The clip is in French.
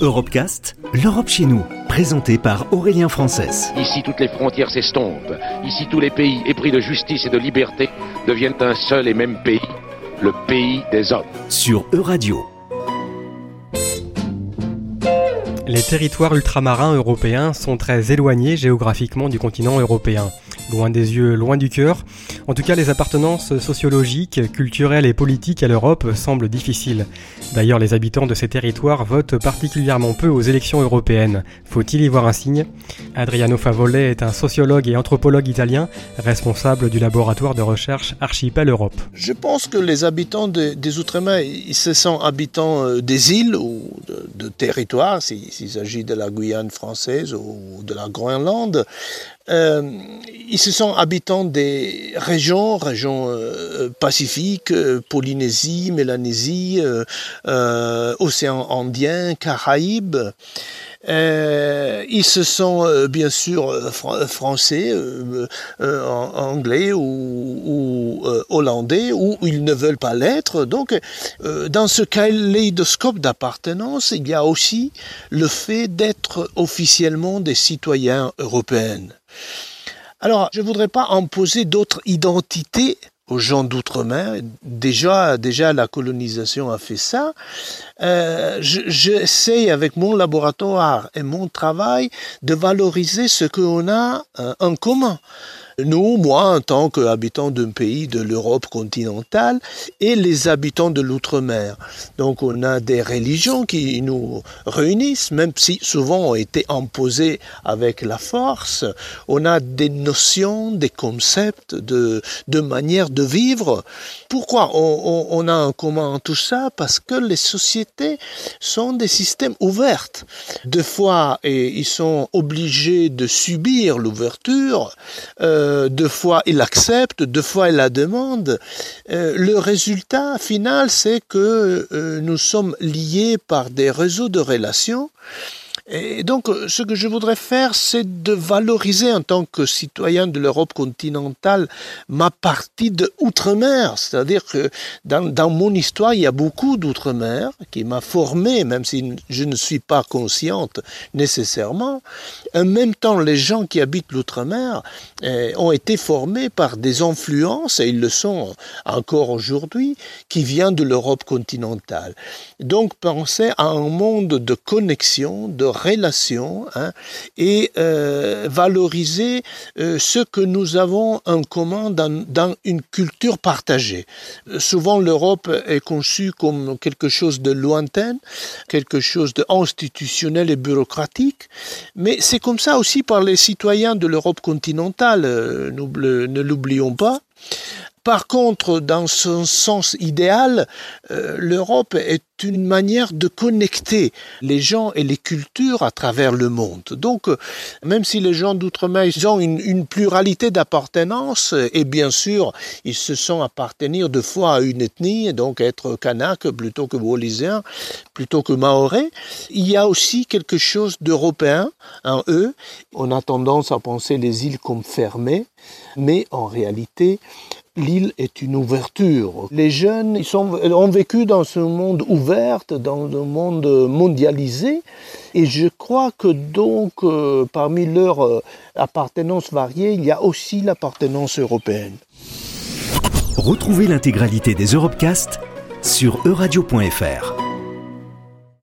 Europecast, l'Europe chez nous, présenté par Aurélien Frances. Ici, toutes les frontières s'estompent. Ici, tous les pays épris de justice et de liberté deviennent un seul et même pays, le pays des hommes. Sur Euradio. Les territoires ultramarins européens sont très éloignés géographiquement du continent européen. Loin des yeux, loin du cœur. En tout cas, les appartenances sociologiques, culturelles et politiques à l'Europe semblent difficiles. D'ailleurs, les habitants de ces territoires votent particulièrement peu aux élections européennes. Faut-il y voir un signe? Adriano Favole est un sociologue et anthropologue italien, responsable du laboratoire de recherche Archipel Europe. Je pense que les habitants des Outre-mer, ils se sont habitants euh, des îles ou de, territoires, s'il s'agit de la Guyane française ou de la Groenland. Euh, ils se sont habitants des régions, régions euh, pacifiques, euh, Polynésie, Mélanésie, Océan Indien, Caraïbes. ils se sont bien sûr français, anglais ou, hollandais, ou ils ne veulent pas l'être. Donc, dans ce kaléidoscope d'appartenance, il y a aussi le fait d'être officiellement des citoyens européens. Alors, je ne voudrais pas imposer d'autres identités aux gens d'outre-mer. Déjà, déjà, la colonisation a fait ça. Euh, J'essaie avec mon laboratoire et mon travail de valoriser ce qu'on a euh, en commun. Nous, moi, en tant qu'habitant d'un pays de l'Europe continentale et les habitants de l'outre-mer. Donc on a des religions qui nous réunissent, même si souvent ont été imposées avec la force. On a des notions, des concepts, de, de manière de vivre. Pourquoi on, a en commun tout ça? Parce que les sociétés sont des systèmes ouverts. Deux fois, et ils sont obligés de subir l'ouverture. Euh, euh, deux fois il accepte, deux fois il la demande. Euh, le résultat final, c'est que euh, nous sommes liés par des réseaux de relations et donc, euh, ce que je voudrais faire, c'est de valoriser en tant que citoyen de l'Europe continentale ma partie de outre-mer. C'est-à-dire que dans, mon histoire, il y a beaucoup d'outre-mer qui m'a formé, même si je ne suis pas consciente nécessairement. En même temps, les gens qui habitent l'outre-mer eh, ont été formés par des influences, et ils le sont encore aujourd'hui, qui viennent de l'Europe continentale. Donc, pensez à un monde de connexion, de relations hein, et euh, valoriser euh, ce que nous avons en commun dans, une culture partagée. souvent, l'Europe est conçue comme quelque chose de lointain, quelque chose d'institutionnel et bureaucratique, mais c'est comme ça aussi par les citoyens de l'Europe continentale, euh, ne l'oublions pas. Par contre, dans son sens idéal, euh, l'Europe est une manière de connecter les gens et les cultures à travers le monde. Donc, euh, même si les gens d'outre-mer ont une, pluralité d'appartenance, et bien sûr, ils se sont appartenir de fois à une ethnie, donc être kanak plutôt que wallisien, plutôt que maoré, il y a aussi quelque chose d'européen en eux. On a tendance à penser les îles comme fermées, mais en réalité, l'île est une ouverture. Les jeunes ils ont vécu dans ce monde ouvert, dans un monde mondialisé, et je crois que donc euh, parmi leurs euh, appartenances variées, il y a aussi l'appartenance européenne. Retrouvez l'intégralité des Europecast sur euradio.fr.